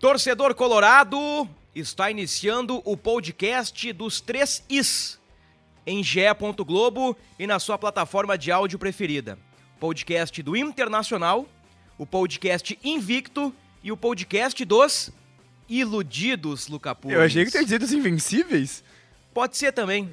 Torcedor Colorado está iniciando o podcast dos três Is em ge. Globo e na sua plataforma de áudio preferida. Podcast do Internacional, o podcast Invicto e o podcast dos Iludidos, Luca Pumes. Eu achei que tinha dito os invencíveis. Pode ser também.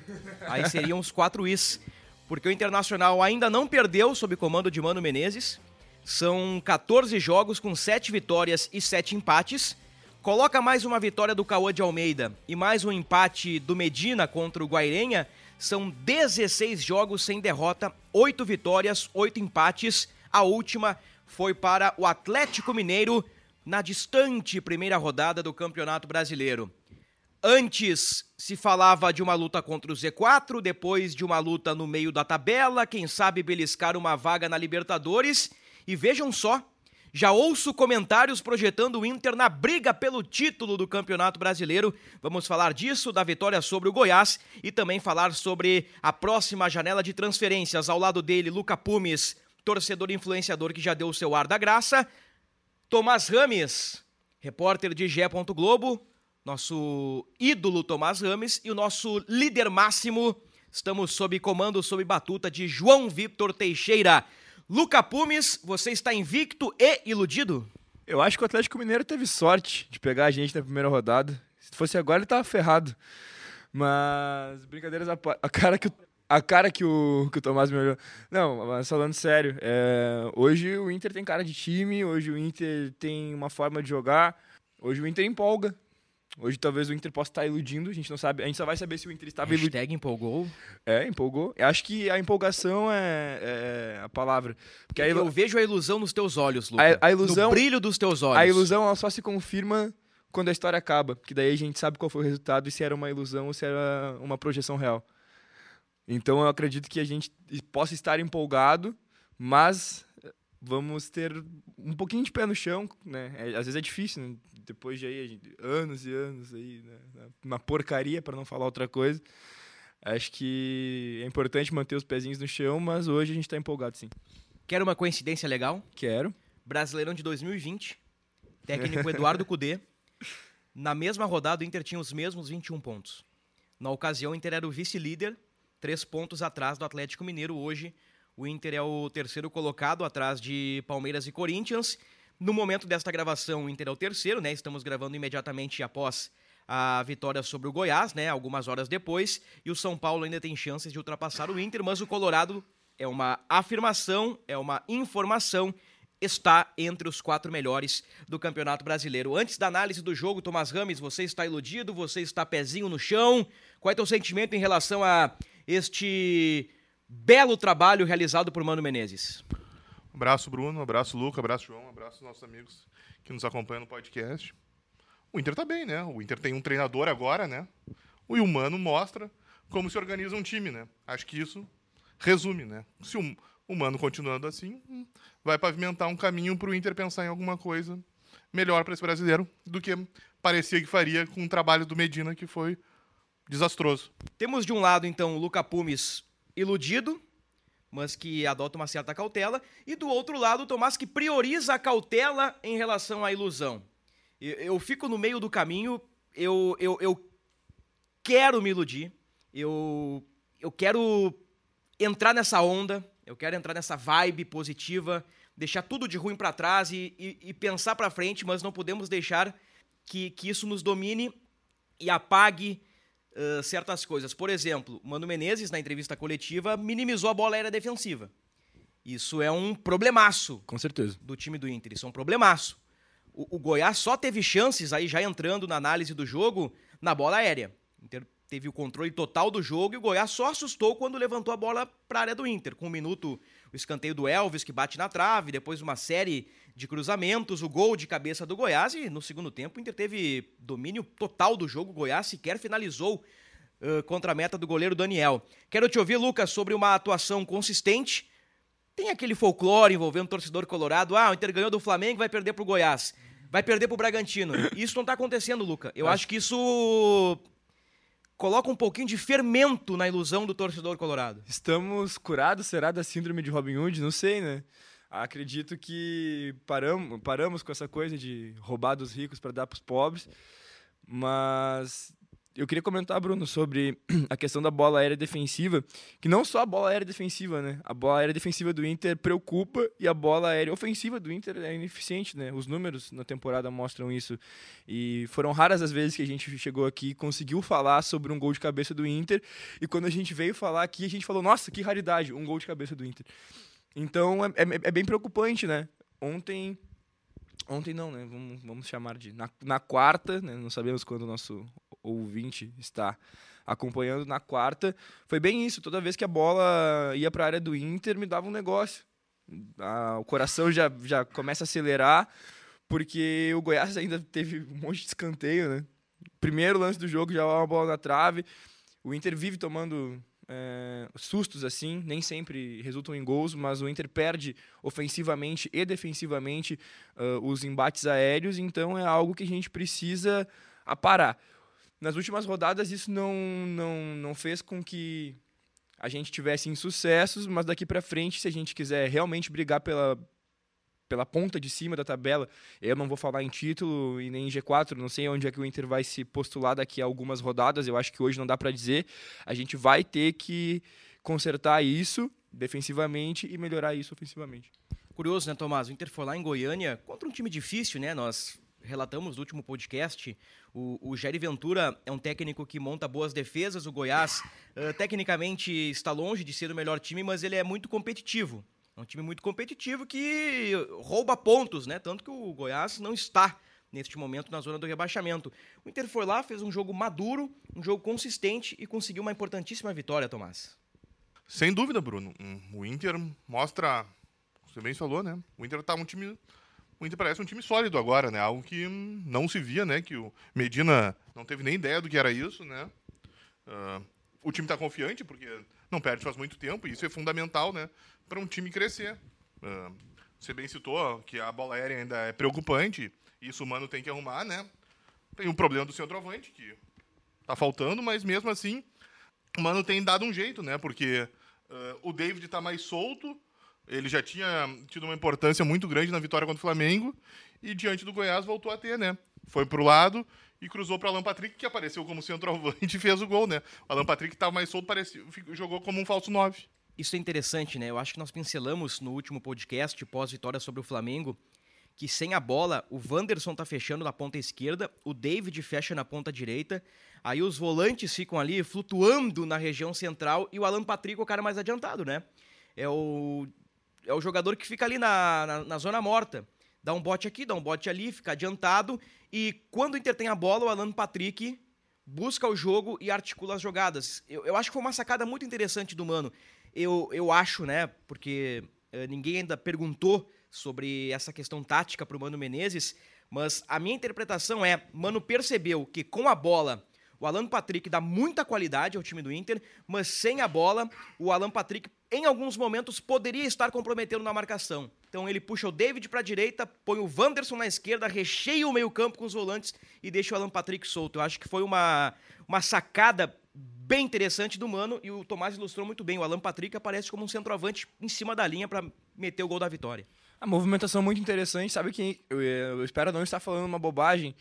Aí seriam os quatro Is. Porque o Internacional ainda não perdeu sob comando de Mano Menezes. São 14 jogos com 7 vitórias e 7 empates. Coloca mais uma vitória do Cauã de Almeida e mais um empate do Medina contra o Guairenha. São 16 jogos sem derrota, 8 vitórias, 8 empates. A última foi para o Atlético Mineiro na distante primeira rodada do Campeonato Brasileiro. Antes se falava de uma luta contra o Z4, depois de uma luta no meio da tabela, quem sabe beliscar uma vaga na Libertadores. E vejam só, já ouço comentários projetando o Inter na briga pelo título do Campeonato Brasileiro. Vamos falar disso, da vitória sobre o Goiás e também falar sobre a próxima janela de transferências. Ao lado dele, Luca Pumes, torcedor influenciador que já deu o seu ar da graça. Tomás Rames, repórter de GE. Globo, nosso ídolo Tomás Rames e o nosso líder máximo. Estamos sob comando, sob batuta de João Vitor Teixeira. Luca Pumes, você está invicto e iludido? Eu acho que o Atlético Mineiro teve sorte de pegar a gente na primeira rodada. Se fosse agora, ele tava ferrado. Mas, brincadeiras a par- a cara que o, a cara que o, que o Tomás me olhou. Não, mas falando sério, é, hoje o Inter tem cara de time, hoje o Inter tem uma forma de jogar, hoje o Inter empolga. Hoje talvez o Inter possa estar iludindo, a gente não sabe, a gente só vai saber se o Inter estava iludindo. Hashtag empolgou. É, empolgou. Eu acho que a empolgação é, é a palavra. Porque a, ilu- Eu vejo a ilusão nos teus olhos, Luca. A- a ilusão- No brilho dos teus olhos. a ilusão ela só se confirma quando a história acaba. Que daí a gente sabe qual foi o resultado e se era uma ilusão ou se era uma projeção real. Então eu acredito que a gente possa estar empolgado, mas eh, vamos ter um pouquinho de pé no chão, né? É, às vezes é difícil, né? Depois de aí, gente- anos e anos aí, né? uma porcaria para não falar outra coisa. Acho que é importante manter os pezinhos no chão, mas hoje a gente está empolgado sim. Quer uma coincidência legal? Quero. Brasileirão de 2020. Técnico Eduardo Cudê. Na mesma rodada, o Inter tinha os mesmos 21 pontos. Na ocasião, o Inter era o vice-líder, três pontos atrás do Atlético Mineiro. Hoje, o Inter é o terceiro colocado, atrás de Palmeiras e Corinthians. No momento desta gravação, o Inter é o terceiro, né? Estamos gravando imediatamente após a vitória sobre o Goiás, né? Algumas horas depois. E o São Paulo ainda tem chances de ultrapassar o Inter, mas o Colorado é uma afirmação, é uma informação está entre os quatro melhores do Campeonato Brasileiro. Antes da análise do jogo, Tomás Rames, você está iludido? Você está pezinho no chão? Qual é teu sentimento em relação a este belo trabalho realizado por Mano Menezes? Abraço, Bruno. Abraço, Luca. Abraço, João. Abraço, nossos amigos que nos acompanham no podcast. O Inter tá bem, né? O Inter tem um treinador agora, né? O Humano mostra como se organiza um time, né? Acho que isso resume, né? Se o Humano continuando assim, vai pavimentar um caminho para o Inter pensar em alguma coisa melhor para esse brasileiro do que parecia que faria com o trabalho do Medina, que foi desastroso. Temos de um lado, então, o Luca Pumes iludido, mas que adota uma certa cautela, e do outro lado, o Tomás que prioriza a cautela em relação à ilusão. Eu, eu fico no meio do caminho, eu, eu, eu quero me iludir, eu, eu quero entrar nessa onda, eu quero entrar nessa vibe positiva, deixar tudo de ruim para trás e, e, e pensar para frente, mas não podemos deixar que, que isso nos domine e apague uh, certas coisas. Por exemplo, Mano Menezes, na entrevista coletiva, minimizou a bola aérea defensiva. Isso é um problemaço Com certeza. do time do Inter. Isso é um problemaço. O, o Goiás só teve chances, aí já entrando na análise do jogo, na bola aérea. O Inter teve o controle total do jogo e o Goiás só assustou quando levantou a bola para a área do Inter. Com um minuto, o escanteio do Elvis que bate na trave, depois uma série de cruzamentos, o gol de cabeça do Goiás e no segundo tempo o Inter teve domínio total do jogo. O Goiás sequer finalizou uh, contra a meta do goleiro Daniel. Quero te ouvir, Lucas, sobre uma atuação consistente. Tem aquele folclore envolvendo o torcedor colorado. Ah, o Inter ganhou do Flamengo vai perder pro Goiás. Vai perder pro Bragantino. Isso não tá acontecendo, Luca. Eu acho que isso coloca um pouquinho de fermento na ilusão do torcedor colorado. Estamos curados, será, da síndrome de Robin Hood? Não sei, né? Acredito que paramos, paramos com essa coisa de roubar dos ricos para dar para os pobres, mas eu queria comentar, Bruno, sobre a questão da bola aérea defensiva, que não só a bola aérea defensiva, né? A bola aérea defensiva do Inter preocupa e a bola aérea ofensiva do Inter é ineficiente, né? Os números na temporada mostram isso. E foram raras as vezes que a gente chegou aqui e conseguiu falar sobre um gol de cabeça do Inter, e quando a gente veio falar aqui, a gente falou, nossa, que raridade, um gol de cabeça do Inter. Então é, é, é bem preocupante, né? Ontem Ontem não, né? Vamos, vamos chamar de. Na, na quarta, né? não sabemos quando o nosso ouvinte está acompanhando. Na quarta, foi bem isso. Toda vez que a bola ia para a área do Inter, me dava um negócio. Ah, o coração já, já começa a acelerar, porque o Goiás ainda teve um monte de escanteio, né? Primeiro lance do jogo, já uma bola na trave. O Inter vive tomando é, sustos assim, nem sempre resultam em gols, mas o Inter perde ofensivamente e defensivamente uh, os embates aéreos, então é algo que a gente precisa aparar. Nas últimas rodadas isso não, não, não fez com que a gente tivesse insucessos, mas daqui para frente, se a gente quiser realmente brigar pela, pela ponta de cima da tabela. Eu não vou falar em título e nem em G4, não sei onde é que o Inter vai se postular daqui a algumas rodadas. Eu acho que hoje não dá para dizer. A gente vai ter que consertar isso defensivamente e melhorar isso ofensivamente. Curioso, né, Tomás? O Inter foi lá em Goiânia contra um time difícil, né? Nós relatamos no último podcast. O, o Jair Ventura é um técnico que monta boas defesas. O Goiás, uh, tecnicamente, está longe de ser o melhor time, mas ele é muito competitivo. É um time muito competitivo que rouba pontos, né? Tanto que o Goiás não está neste momento na zona do rebaixamento. O Inter foi lá, fez um jogo maduro, um jogo consistente e conseguiu uma importantíssima vitória, Tomás. Sem dúvida, Bruno. O Inter mostra, você bem falou, né? O Inter tá um time o Inter parece um time sólido agora, né? Algo que não se via, né? Que o Medina não teve nem ideia do que era isso, né? Uh, o time está confiante porque não perde faz muito tempo e isso é fundamental, né? para um time crescer. Uh, você bem citou que a bola aérea ainda é preocupante, isso o Mano tem que arrumar, né? Tem um problema do centroavante, que tá faltando, mas mesmo assim, o Mano tem dado um jeito, né? Porque uh, o David está mais solto, ele já tinha tido uma importância muito grande na vitória contra o Flamengo, e diante do Goiás voltou a ter, né? Foi pro lado e cruzou para Alan Patrick, que apareceu como centroavante e fez o gol, né? O Alan Patrick estava mais solto, parecia, jogou como um falso 9. Isso é interessante, né? Eu acho que nós pincelamos no último podcast, pós-vitória sobre o Flamengo, que sem a bola, o Wanderson tá fechando na ponta esquerda, o David fecha na ponta direita, aí os volantes ficam ali flutuando na região central e o Alan Patrick é o cara mais adiantado, né? É o, é o jogador que fica ali na, na, na zona morta. Dá um bote aqui, dá um bote ali, fica adiantado. E quando o Inter tem a bola, o Alan Patrick busca o jogo e articula as jogadas. Eu, eu acho que foi uma sacada muito interessante do Mano eu, eu acho, né, porque uh, ninguém ainda perguntou sobre essa questão tática para o Mano Menezes, mas a minha interpretação é, Mano percebeu que com a bola o Alan Patrick dá muita qualidade ao time do Inter, mas sem a bola, o Alan Patrick em alguns momentos poderia estar comprometendo na marcação. Então ele puxa o David para a direita, põe o Wanderson na esquerda, recheia o meio-campo com os volantes e deixa o Alan Patrick solto. Eu acho que foi uma, uma sacada bem interessante do Mano e o Tomás ilustrou muito bem. O Alan Patrick aparece como um centroavante em cima da linha para meter o gol da vitória. A movimentação muito interessante, sabe que eu, eu espero não estar falando uma bobagem,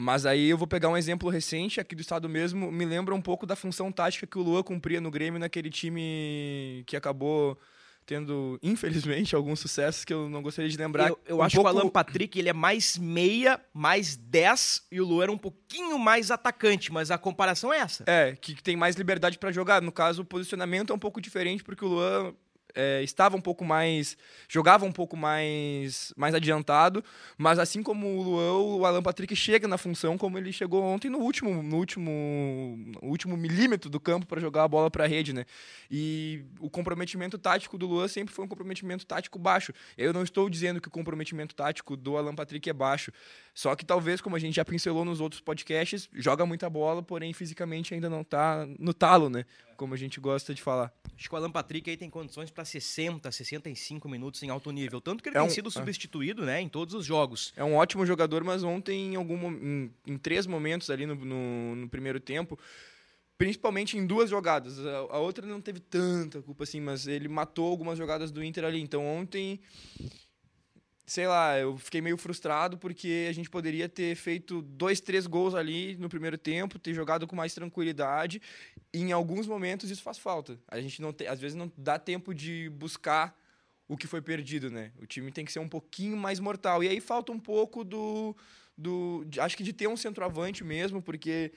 mas aí eu vou pegar um exemplo recente aqui do estado mesmo, me lembra um pouco da função tática que o Lua cumpria no Grêmio naquele time que acabou tendo, infelizmente, alguns sucessos que eu não gostaria de lembrar. Eu, eu um acho pouco... que o Alan Patrick ele é mais meia, mais 10, e o Lu era um pouquinho mais atacante, mas a comparação é essa. É, que tem mais liberdade para jogar. No caso, o posicionamento é um pouco diferente, porque o Luan é, estava um pouco mais. jogava um pouco mais, mais adiantado, mas assim como o Luan, o Alan Patrick chega na função como ele chegou ontem no último, no último, no último milímetro do campo para jogar a bola para a rede, né? E o comprometimento tático do Luan sempre foi um comprometimento tático baixo. Eu não estou dizendo que o comprometimento tático do Alan Patrick é baixo, só que talvez, como a gente já pincelou nos outros podcasts, joga muita bola, porém fisicamente ainda não está no talo, né? Como a gente gosta de falar. Acho que o Alan Patrick aí tem condições para 60, 65 minutos em alto nível. Tanto que ele É tem um- sido substituído né, em todos os jogos. É um ótimo jogador, mas ontem, em, algum, em, em três momentos ali no, no, no primeiro tempo, principalmente em duas jogadas, a, a outra não teve tanta culpa assim, mas ele matou algumas jogadas do Inter ali. Então ontem, sei lá, eu fiquei meio frustrado porque a gente poderia ter feito dois, três gols ali no primeiro tempo, ter jogado com mais tranquilidade. E em alguns momentos isso faz falta. A gente não tem, às vezes não dá tempo de buscar o que foi perdido, né? O time tem que ser um pouquinho mais mortal. E aí falta um pouco do. do de- acho que de ter um centroavante mesmo, porque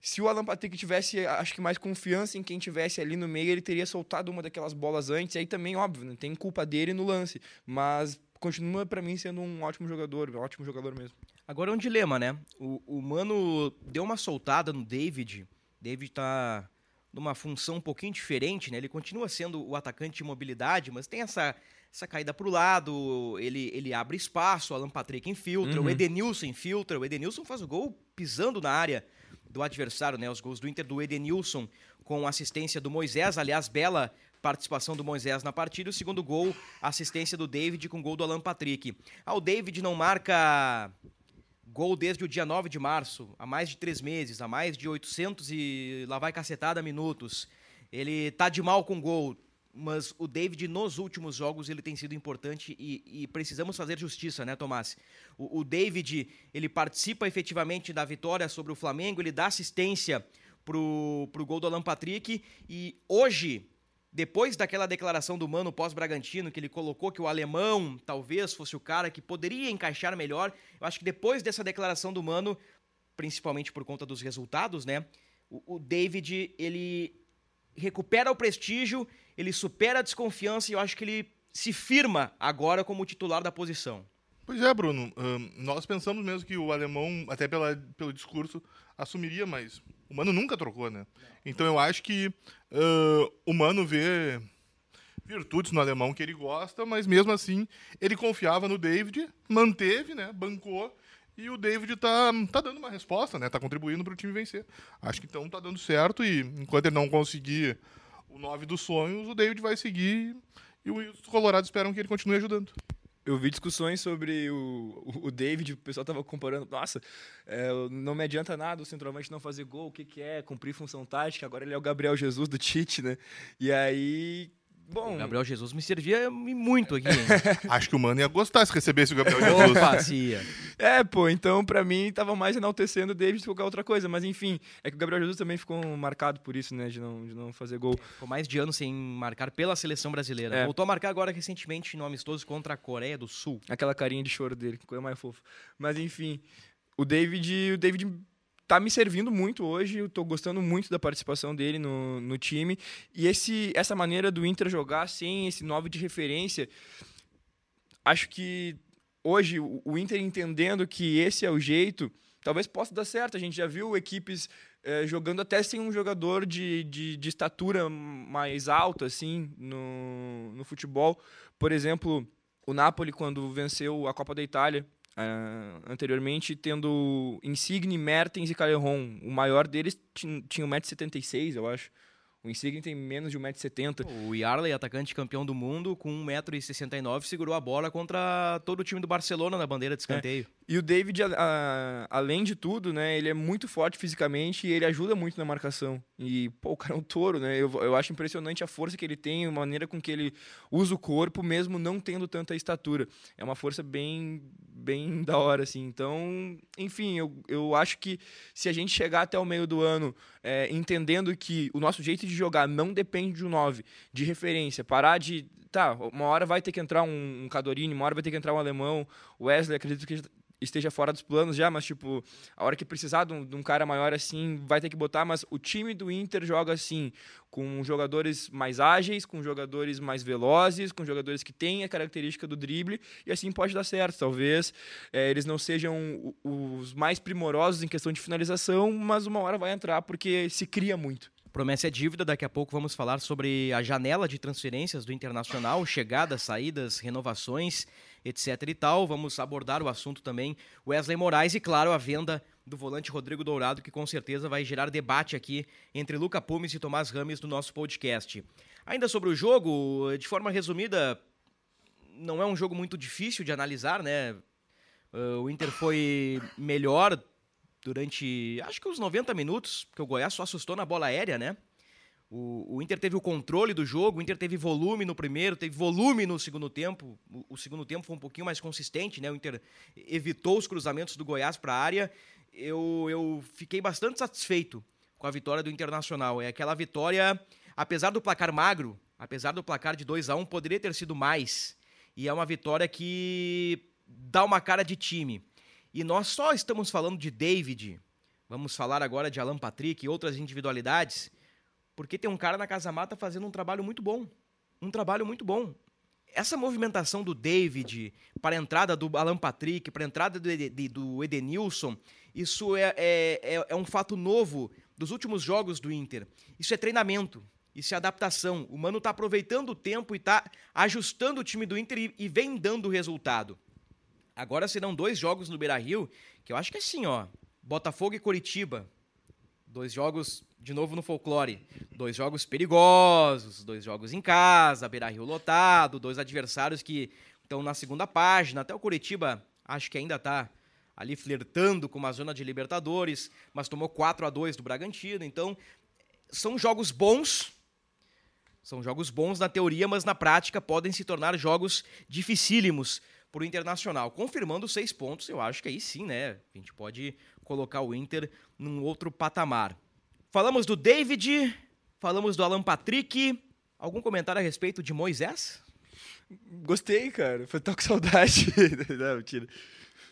se o Alan Patrick tivesse, acho que mais confiança em quem tivesse ali no meio, ele teria soltado uma daquelas bolas antes. E aí também, óbvio, né? tem culpa dele no lance. Mas continua para mim sendo um ótimo jogador, um ótimo jogador mesmo. Agora é um dilema, né? O, o Mano deu uma soltada no David. David tá numa função um pouquinho diferente, né? Ele continua sendo o atacante de mobilidade, mas tem essa, essa caída pro lado, ele, ele abre espaço, o Alan Patrick infiltra, Uhum. o Edenilson infiltra, o Edenilson faz o gol pisando na área do adversário, né? Os gols do Inter do Edenilson com assistência do Moisés, aliás, bela participação do Moisés na partida, o segundo gol, assistência do David com gol do Alan Patrick. Ah, o David não marca gol desde o dia 9 de março, há mais de três meses, há mais de 800 e lá vai cacetada minutos. Ele tá de mal com gol, mas o David nos últimos jogos ele tem sido importante e, e precisamos fazer justiça, né, Tomás? O, o David ele participa efetivamente da vitória sobre o Flamengo, ele dá assistência pro, pro gol do Alan Patrick e hoje depois daquela declaração do Mano pós-Bragantino, que ele colocou que o alemão talvez fosse o cara que poderia encaixar melhor, eu acho que depois dessa declaração do Mano, principalmente por conta dos resultados, né? O, o David, ele recupera o prestígio, ele supera a desconfiança e eu acho que ele se firma agora como titular da posição. Pois é, Bruno. ahn, nós pensamos mesmo que o alemão, até pela, pelo discurso, assumiria, mas o Mano nunca trocou, né? Então eu acho que ah, o Mano vê virtudes no alemão que ele gosta, mas mesmo assim ele confiava no David, manteve, né? Bancou. E o David tá, tá dando uma resposta, né? Tá contribuindo para o time vencer. Acho que então tá dando certo e enquanto ele não conseguir o 9 dos sonhos, o David vai seguir e os colorados esperam que ele continue ajudando. Eu vi discussões sobre o, o- David, o pessoal tava comparando, nossa, é, não me adianta nada o centroavante não fazer gol, o que, que é cumprir função tática, agora ele é o Gabriel Jesus do Tite, né? E aí, bom, O Gabriel Jesus me servia muito aqui. hein? Acho que o Mano ia gostar se recebesse o Gabriel Jesus. Opa, é, pô, então pra mim tava mais enaltecendo o David do que qualquer outra coisa, mas enfim, é que o Gabriel Jesus também ficou marcado por isso, né, de não, de não fazer gol. Ficou mais de ano sem marcar pela seleção brasileira. É. Voltou a marcar agora recentemente no amistoso contra a Coreia do Sul. Aquela carinha de choro dele, que coisa mais fofa. Mas enfim, o David, o David tá me servindo muito hoje, eu tô gostando muito da participação dele no, no time. E esse, essa maneira do Inter jogar sem esse 9 de referência, acho que hoje o, Inter entendendo que esse é o jeito, talvez possa dar certo. A gente já viu equipes eh, jogando até sem um jogador de, de, de estatura mais alta, assim, no, no futebol. Por exemplo, o Napoli, quando venceu a Copa da Itália, ah, anteriormente, tendo Insigne, Mertens e Calerron. O maior deles tin- tinha 1,76m, eu acho. O Insigne tem menos de 1,70m. O Yarley, atacante campeão do mundo, com 1,69m, segurou a bola contra todo o time do Barcelona na bandeira de escanteio. E o David, a- a- além de tudo, né, ele é muito forte fisicamente e ele ajuda muito na marcação. E, pô, o cara é um touro, né? Eu, eu acho impressionante a força que ele tem, a maneira com que ele usa o corpo, mesmo não tendo tanta estatura. É uma força bem, bem da hora, assim. Então, enfim, eu, eu acho que se a gente chegar até o meio do ano é, entendendo que o nosso jeito de jogar não depende de um 9, de referência, parar de. Tá, uma hora vai ter que entrar um, um Cadorini, uma hora vai ter que entrar um alemão. O Wesley, acredito que esteja fora dos planos já, mas tipo, a hora que precisar de um, de um, cara maior assim, vai ter que botar, mas o time do Inter joga assim, com jogadores mais ágeis, com jogadores mais velozes, com jogadores que têm a característica do drible, e assim pode dar certo. Talvez é, eles não sejam os mais primorosos em questão de finalização, mas uma hora vai entrar porque se cria muito. Promessa é dívida, daqui a pouco vamos falar sobre a janela de transferências do Internacional, chegadas, saídas, renovações, etc e tal. Vamos abordar o assunto também Wesley Moraes e, claro, a venda do volante Rodrigo Dourado, que com certeza vai gerar debate aqui entre Luca Pumes e Tomás Rames no nosso podcast. Ainda sobre o jogo, de forma resumida, não é um jogo muito difícil de analisar, né? Uh, o Inter foi melhor durante acho que uns 90 minutos, porque o Goiás só assustou na bola aérea, né? O, o, Inter teve o controle do jogo, o Inter teve volume no primeiro, teve volume no segundo tempo. O, o segundo tempo foi um pouquinho mais consistente, né? O Inter evitou os cruzamentos do Goiás para a área. Eu, eu fiquei bastante satisfeito com a vitória do Internacional. É aquela vitória, apesar do placar magro, apesar do placar de 2 a 1 um, poderia ter sido mais. E é uma vitória que dá uma cara de time. E nós só estamos falando de David, vamos falar agora de Alan Patrick e outras individualidades, porque tem um cara na Casa Mata fazendo um trabalho muito bom. Um trabalho muito bom. Essa movimentação do David para a entrada do Alan Patrick, para a entrada do, Ed, do Edenilson, isso é, é, é, é um fato novo dos últimos jogos do Inter. Isso é treinamento, isso é adaptação. O Mano está aproveitando o tempo e está ajustando o time do Inter e, e vem dando resultado. Agora serão dois jogos no Beira-Rio, que eu acho que é assim, ó. Botafogo e Curitiba. Dois jogos, de novo no folclore. Dois jogos perigosos, dois jogos em casa, Beira-Rio lotado, dois adversários que estão na segunda página. Até o Curitiba, acho que ainda está ali flertando com uma zona de Libertadores, mas tomou 4 a 2 do Bragantino. Então, são jogos bons. São jogos bons na teoria, mas na prática podem se tornar jogos dificílimos para o Internacional. Confirmando seis pontos, eu acho que aí sim, né? A gente pode colocar o Inter num outro patamar. Falamos do David, falamos do Alan Patrick. Algum comentário a respeito de Moisés? Gostei, cara. Foi tão com saudade. Não, mentira.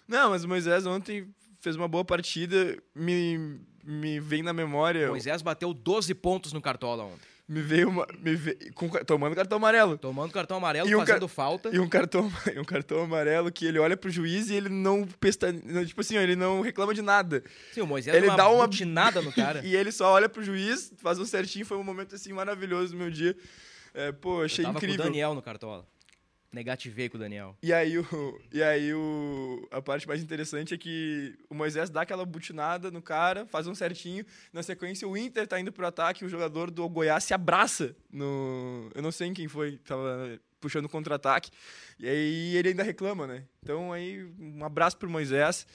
Não, mas o Moisés ontem fez uma boa partida. Me, me vem na memória. Moisés bateu 12 pontos no Cartola ontem me veio uma. Me veio, com, tomando cartão amarelo. Tomando cartão amarelo, e um fazendo falta. E um cartão, um cartão amarelo que ele olha pro juiz e ele não pesta. Tipo assim, ele não reclama de nada. Sim, o Moisés ele dá uma butinada no cara. e ele só olha pro juiz, faz um certinho. Foi um momento assim maravilhoso do meu dia. É, pô, achei Eu tava incrível. Com o Daniel no cartola. Negativei com o Daniel. E aí, o, e aí o, a parte mais interessante é que o Moisés dá aquela butinada no cara, faz um certinho. Na sequência, o Inter tá indo pro ataque, o jogador do Goiás se abraça no. Eu não sei em quem foi, tava puxando contra-ataque. E aí ele ainda reclama, né? Então aí, um abraço pro Moisés,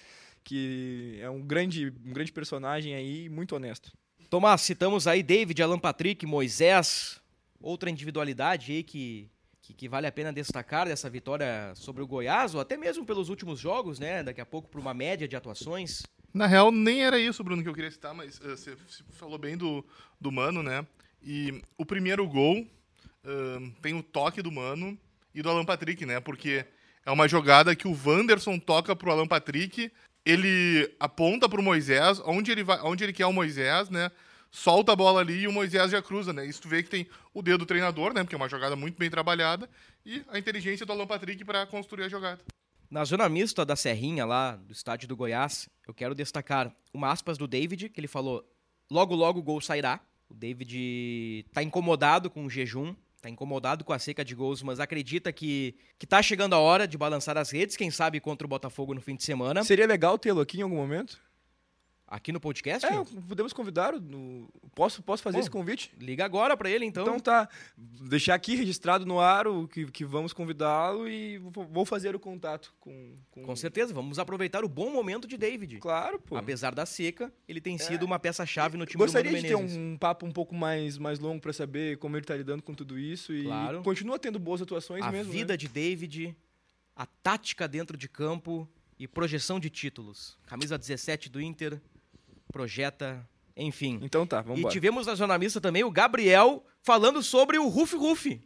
que é um grande, um grande personagem aí, muito honesto. Tomás, citamos aí David, Alan Patrick, Moisés, outra individualidade aí que que, que, vale a pena destacar dessa vitória sobre o Goiás, ou até mesmo pelos últimos jogos, né? Daqui a pouco para uma média de atuações. Na real, nem era isso, Bruno, que eu queria citar, mas uh, você falou bem do, do Mano, né? E o primeiro gol uh, tem o toque do Mano e do Alan Patrick, né? Porque é uma jogada que o Wanderson toca pro Alan Patrick, ele aponta pro Moisés, onde ele, vai, onde ele quer o Moisés, né? Solta a bola ali e o Moisés já cruza, né? Isso tu vê que tem o dedo do treinador, né? Porque é uma jogada muito bem trabalhada, e a inteligência do Alan Patrick para construir a jogada. Na zona mista da Serrinha, lá do estádio do Goiás, eu quero destacar uma aspas do David, que ele falou: logo, logo o gol sairá. O David tá incomodado com o jejum, tá incomodado com a seca de gols, mas acredita que, que tá chegando a hora de balançar as redes, quem sabe contra o Botafogo no fim de semana. Seria legal tê-lo aqui em algum momento? Aqui no podcast? É, podemos convidar. No... Posso, posso fazer Bom, esse convite? Liga agora para ele, então. Então tá. Deixar aqui registrado no ar o que, que vamos convidá-lo e vou fazer o contato com, com. Com certeza, vamos aproveitar o bom momento de David. Claro, pô. Apesar da seca, ele tem sido é. uma peça-chave no time Gostaria do Gostaria de ter um, um papo um pouco mais, mais longo para saber como ele tá lidando com tudo isso. E claro. continua tendo boas atuações a mesmo. A vida né? de David, a tática dentro de campo e projeção de títulos. Camisa 17 do Inter projeta, enfim. Então tá, vamos E embora. tivemos na jornalista também o Gabriel falando sobre o Ruf Ruf.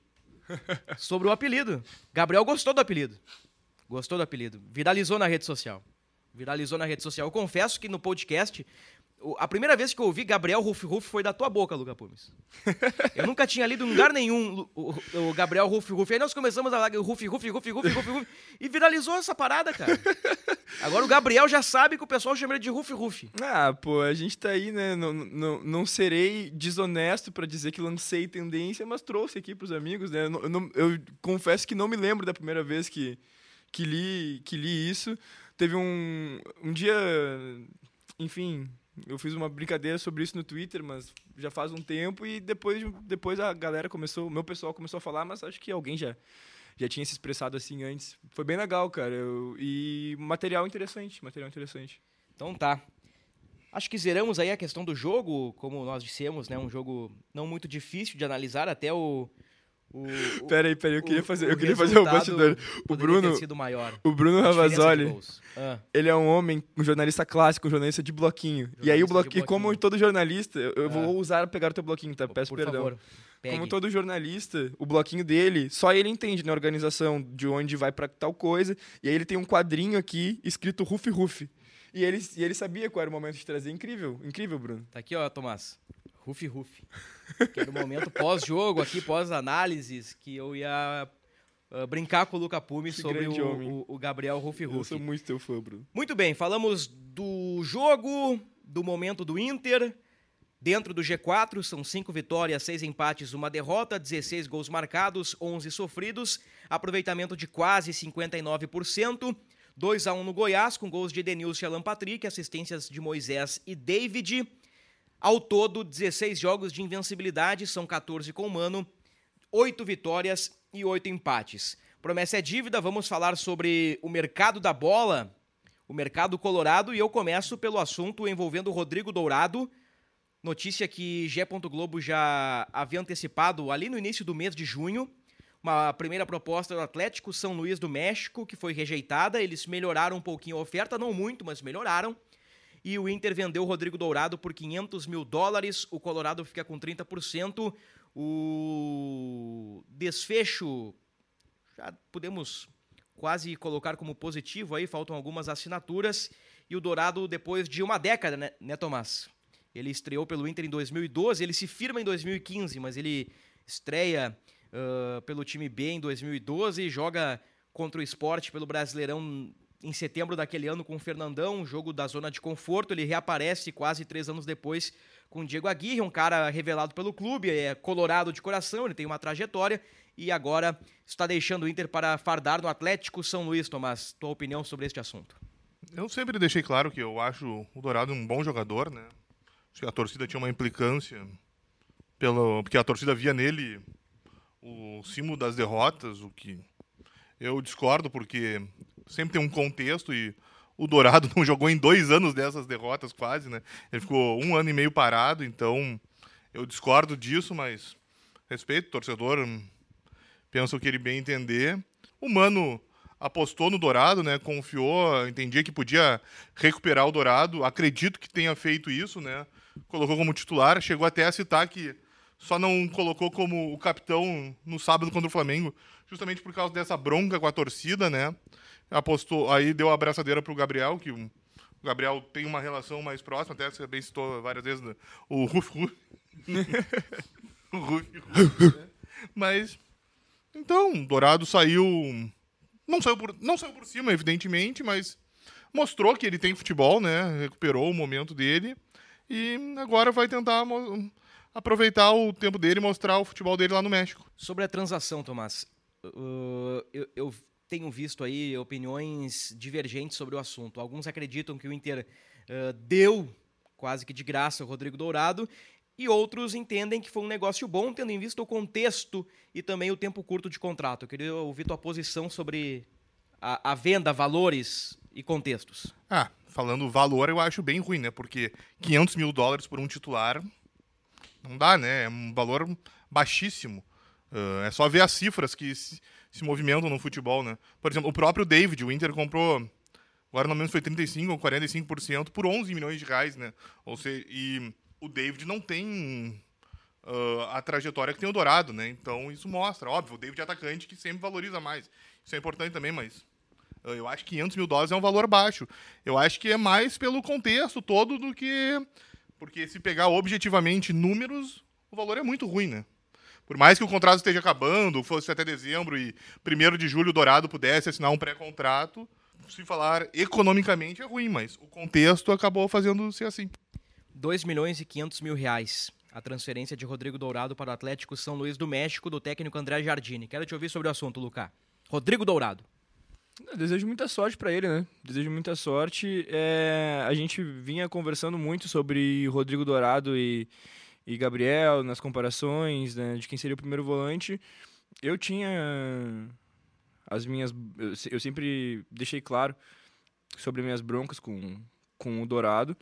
sobre o apelido. Gabriel gostou do apelido. Gostou do apelido. Viralizou na rede social. Viralizou na rede social. Eu confesso que no podcast, a primeira vez que eu ouvi Gabriel Ruff Ruff foi da tua boca, Luca Pumes. Eu nunca tinha lido em lugar nenhum o, o Gabriel Ruff Ruff. Aí nós começamos a falar Ruff Ruff Ruff Ruff Ruff Ruff e viralizou essa parada, cara. Agora o Gabriel já sabe que o pessoal chama ele de Ruff Ruff. Ah, pô, a gente tá aí, né? Não, não, não serei desonesto pra dizer que lancei tendência, mas trouxe aqui pros amigos, né? Eu não- eu confesso que não me lembro da primeira vez que, que, li, que li isso. Teve um, um dia, enfim, eu fiz uma brincadeira sobre isso no Twitter, mas já faz um tempo e depois, depois a galera começou, meu pessoal começou a falar, mas acho que alguém já, já tinha se expressado assim antes. Foi bem legal, cara. eu- e material interessante, material interessante. Então tá. Acho que zeramos aí a questão do jogo, como nós dissemos, né? Um jogo não muito difícil de analisar, até o. o, o Pera aí, pera aí, eu o- queria fazer, eu o queria fazer um bastidor. O Bruno, o Bruno Ravazoli. Ah, ele é um homem, um jornalista clássico, um jornalista de bloquinho. e aí Jornalista o bloquinho, e como todo jornalista, eu, Ah. vou usar pegar o teu bloquinho, tá? Peço por perdão. favor. Como todo jornalista, o bloquinho dele, só ele entende na organização de onde vai pra tal coisa. E aí ele tem um quadrinho aqui escrito Ruf Ruf. E ele, e ele sabia qual era o momento de trazer. Incrível, incrível, Bruno. Tá aqui, ó, Tomás. Rufi Rufi. Que era o momento pós-jogo aqui, pós-análises, que eu ia ah, brincar com o Luca Pumes Que sobre o, o- Gabriel Rufi Eu Rufi. sou muito teu fã, Bruno. Muito bem, falamos do jogo, do momento do Inter. Dentro do G4, são cinco vitórias, seis empates, uma derrota, 16 gols marcados, 11 sofridos, aproveitamento de quase 59%, 2 a 1 no Goiás, com gols de Edenilson e Alan Patrick, assistências de Moisés e David. Ao todo, 16 jogos de invencibilidade, são 14 com o Mano, 8 vitórias e 8 empates. Promessa é dívida, vamos falar sobre o mercado da bola, o mercado colorado, e eu começo pelo assunto envolvendo o Rodrigo Dourado. Notícia que G. Globo já havia antecipado ali no início do mês de junho. Uma primeira proposta do Atlético São Luís do México, que foi rejeitada. Eles melhoraram um pouquinho a oferta, não muito, mas melhoraram. E o Inter vendeu o Rodrigo Dourado por 500 mil dólares. O Colorado fica com 30%. O desfecho já podemos quase colocar como positivo aí, faltam algumas assinaturas. E o Dourado, depois de uma década, né, né Tomás? Ele estreou pelo Inter em 2012, ele se firma em 2015, mas ele estreia ah, pelo time B em 2012, joga contra o esporte pelo Brasileirão em setembro daquele ano com o Fernandão, um jogo da zona de conforto. Ele reaparece quase três anos depois com o Diego Aguirre, um cara revelado pelo clube, é colorado de coração, ele tem uma trajetória e agora está deixando o Inter para fardar no Atlético São Luís. Tomás, tua opinião sobre este assunto? Eu sempre deixei claro que eu acho o Dourado um bom jogador, né? Acho que a torcida tinha uma implicância, pelo, porque a torcida via nele o símbolo das derrotas, o que eu discordo, porque sempre tem um contexto e o Dourado não jogou em dois anos dessas derrotas quase, né? Ele ficou um ano e meio parado, então eu discordo disso, mas respeito, torcedor hum, pensa o que ele bem entender. O Mano apostou no Dourado, né? Confiou, entendia que podia recuperar o Dourado. Acredito que tenha feito isso, né? Colocou como titular, chegou até a citar que só não colocou como o capitão no sábado contra o Flamengo, justamente por causa dessa bronca com a torcida, né? Apostou, aí deu a abraçadeira pro Gabriel, que o Gabriel tem uma relação mais próxima, até você bem citou várias vezes né? o Ruf Ruf. o Ruf Ruf. né? Mas então, Dourado saiu não saiu por não saiu por cima, evidentemente, mas mostrou que ele tem futebol, né? Recuperou o momento dele e agora vai tentar aproveitar o tempo dele e mostrar o futebol dele lá no México. Sobre a transação, Tomás, uh, eu, eu tenho visto aí opiniões divergentes sobre o assunto. Alguns acreditam que o Inter uh, deu quase que de graça o Rodrigo Dourado e outros entendem que foi um negócio bom, tendo em vista o contexto e também o tempo curto de contrato. Eu queria ouvir tua posição sobre a, a venda, valores e contextos. Ah, falando valor, eu acho bem ruim, né? Porque 500 mil dólares por um titular não dá, né? É um valor baixíssimo. Ah, é só ver as cifras que se, movimentam no futebol, né? Por exemplo, o próprio David, o Inter comprou, agora lembro se foi 35% ou 45% por 11 milhões de reais, né? Ou seja, e o David não tem ah, a trajetória que tem o Dourado, né? Então isso mostra, óbvio, o David é atacante que sempre valoriza mais. Isso é importante também, mas Eu acho que 500 mil dólares é um valor baixo. Eu acho que é mais pelo contexto todo do que. Porque se pegar objetivamente números, o valor é muito ruim, né? Por mais que o contrato esteja acabando, fosse até dezembro e 1 de julho o Dourado pudesse assinar um pré-contrato, se falar economicamente é ruim, mas o contexto acabou fazendo ser assim. 2 milhões e 500 mil reais. A transferência de Rodrigo Dourado para o Atlético São Luís do México, do técnico André Jardine. Quero te ouvir sobre o assunto, Lucas. Rodrigo Dourado. Eu desejo muita sorte para ele, né? Desejo muita sorte. É, a gente vinha conversando muito sobre Rodrigo Dourado e, e Gabriel nas comparações, né, de quem seria o primeiro volante. Eu tinha as minhas. Eu, sempre deixei claro sobre minhas broncas com, com o Dourado,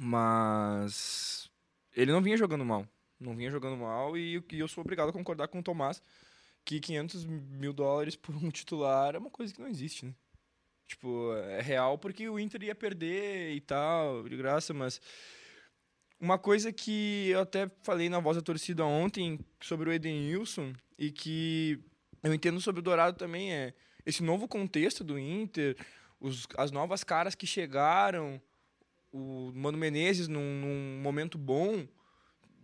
mas ele não vinha jogando mal. Não vinha jogando mal e, e eu sou obrigado a concordar com o Tomás que 500 mil dólares por um titular é uma coisa que não existe, né? Tipo, é real porque o Inter ia perder e tal, de graça, mas uma coisa que eu até falei na voz da torcida ontem sobre o Edenilson e que eu entendo sobre o Dourado também é esse novo contexto do Inter, os, as novas caras que chegaram, o Mano Menezes num, num momento bom,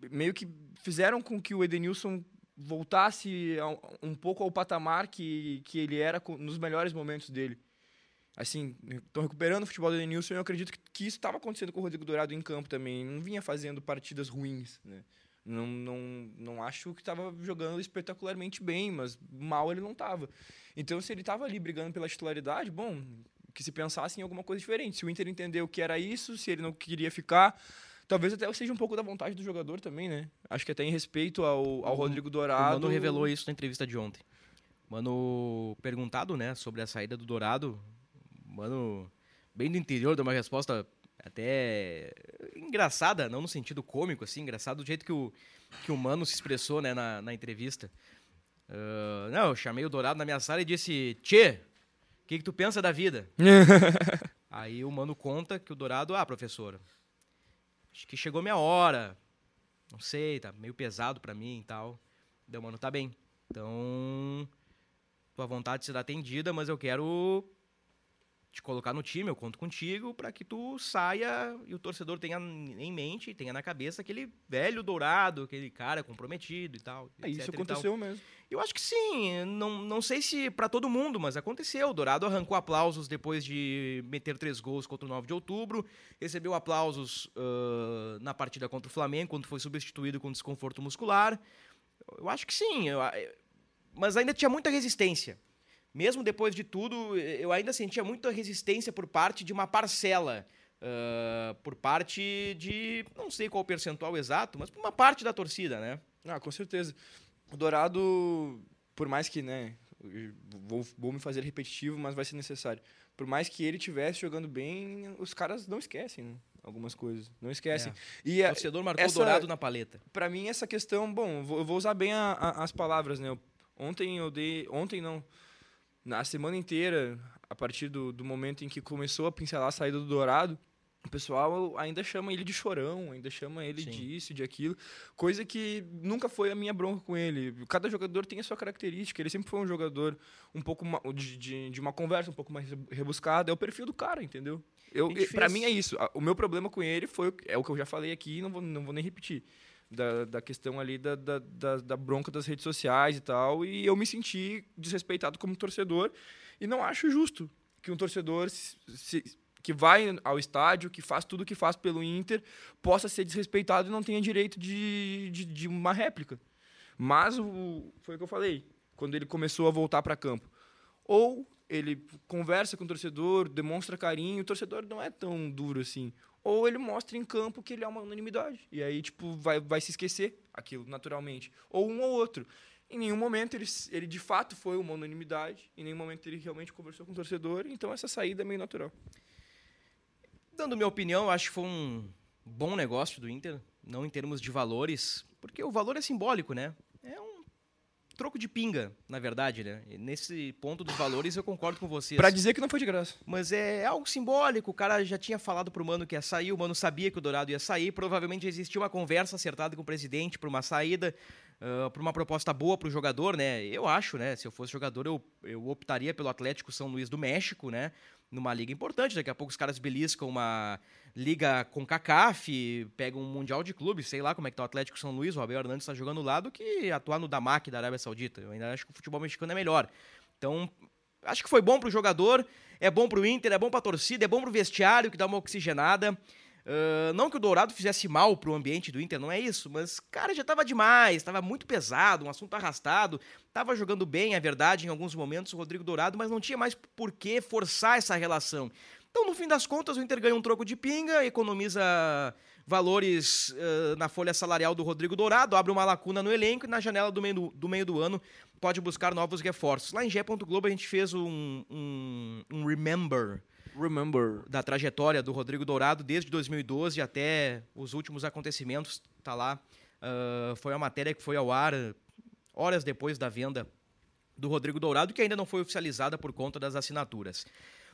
meio que fizeram com que o Edenilson voltasse um pouco ao patamar que, que ele era nos melhores momentos dele. Assim, estão recuperando o futebol do Edenilson e eu acredito que, que isso estava acontecendo com o Rodrigo Dourado em campo também. Não vinha fazendo partidas ruins, né? Não, não, não acho que estava jogando espetacularmente bem, mas mal ele não estava. Então, se ele estava ali brigando pela titularidade, bom, que se pensasse em alguma coisa diferente. Se o Inter entendeu que era isso, se ele não queria ficar, Talvez até seja um pouco da vontade do jogador também, né? Acho que até em respeito ao, ao o, Rodrigo Dourado. O Mano revelou isso na entrevista de ontem. Mano, perguntado, né, sobre a saída do Dourado, Mano, bem do interior, deu uma resposta até engraçada, não no sentido cômico, assim, engraçado do jeito que o, que o Mano se expressou, né, na, na entrevista. Uh, não, eu chamei o Dourado na minha sala e disse, Tchê, o que, que tu pensa da vida? Aí o Mano conta que o Dourado, ah, professor, acho que chegou minha hora. Não sei, tá meio pesado para mim e tal. Deu, mano, tá bem. Então, tua vontade será atendida, mas eu quero te colocar no time, eu conto contigo para que tu saia e o torcedor tenha em mente, tenha na cabeça aquele velho dourado, aquele cara comprometido e tal. É, isso aconteceu mesmo. Eu acho que sim, não, não sei se para todo mundo, mas aconteceu. O Dourado arrancou aplausos depois de meter três gols contra o 9 de outubro, recebeu aplausos uh, na partida contra o Flamengo, quando foi substituído com desconforto muscular. Eu acho que sim, eu, mas ainda tinha muita resistência mesmo depois de tudo, eu ainda sentia muita resistência por parte de uma parcela. Uh, por parte de. não sei qual o percentual exato, mas por uma parte da torcida, né? Ah, com certeza. O Dourado, por mais que, né, vou, vou me fazer repetitivo, mas vai ser necessário. Por mais que ele estivesse jogando bem, os caras não esquecem né? algumas coisas. Não esquecem. É. E o torcedor marcou essa, Dourado na paleta. Para mim, essa questão, bom, eu vou usar bem a, a, as palavras, né? Ontem eu dei. Ontem não na semana inteira, a partir do, do momento em que começou a pincelar a saída do Dourado, o pessoal ainda chama ele de chorão, ainda chama ele Sim. disso, de aquilo, coisa que nunca foi a minha bronca com ele. Cada jogador tem a sua característica, ele sempre foi um jogador um pouco de, de, de uma conversa um pouco mais rebuscada, é o perfil do cara, entendeu? Eu, para mim é isso. O meu problema com ele foi é o que eu já falei aqui, não vou, não vou nem repetir da, da questão ali da, da, da, bronca das redes sociais e tal, e eu me senti desrespeitado como torcedor, e não acho justo que um torcedor se, se, que vai ao estádio, que faz tudo o que faz pelo Inter, possa ser desrespeitado e não tenha direito de, de, de uma réplica. Mas o, foi o que eu falei, quando ele começou a voltar para campo. Ou ele conversa com o torcedor, demonstra carinho, o torcedor não é tão duro assim ou ele mostra em campo que ele é uma unanimidade. E aí, tipo, vai, vai se esquecer aquilo, naturalmente. Ou um ou outro. Em nenhum momento ele, ele de fato foi uma unanimidade, em nenhum momento ele realmente conversou com o torcedor, então essa saída é meio natural. Dando minha opinião, acho que foi um bom negócio do Inter, não em termos de valores, porque o valor é simbólico, né? Troco de pinga, na verdade, né? E nesse ponto dos valores eu concordo com vocês. Para dizer que não foi de graça. Mas é algo simbólico. O cara já tinha falado pro Mano que ia sair, o Mano sabia que o Dourado ia sair. Provavelmente existia uma conversa acertada com o presidente para uma saída. uh, por uma proposta boa para o jogador, né? Eu acho, né? Se eu fosse jogador, eu, eu optaria pelo Atlético São Luís do México, né? Numa liga importante. Daqui a pouco os caras beliscam uma liga com CACAF, pegam um Mundial de Clubes, sei lá como é que tá o Atlético São Luís, o Abel Hernandes está jogando lá do que atuar no Damac da Arábia Saudita. Eu ainda acho que o futebol mexicano é melhor. Então, acho que foi bom para o jogador, é bom para o Inter, é bom para a torcida, é bom para o vestiário, que dá uma oxigenada. Uh, não que o Dourado fizesse mal pro ambiente do Inter, não é isso, mas, cara, já tava demais, tava muito pesado, um assunto arrastado, tava jogando bem, é verdade, em alguns momentos o Rodrigo Dourado, mas não tinha mais por que forçar essa relação. Então, no fim das contas, o Inter ganha um troco de pinga, economiza valores uh, na folha salarial do Rodrigo Dourado, abre uma lacuna no elenco e na janela do meio do, do meio do ano pode buscar novos reforços. Lá em G. Globo a gente fez um, um, um Remember Remember. da trajetória do Rodrigo Dourado desde 2012 até os últimos acontecimentos. Tá lá. Uh, foi a matéria que foi ao ar horas depois da venda do Rodrigo Dourado, que ainda não foi oficializada por conta das assinaturas.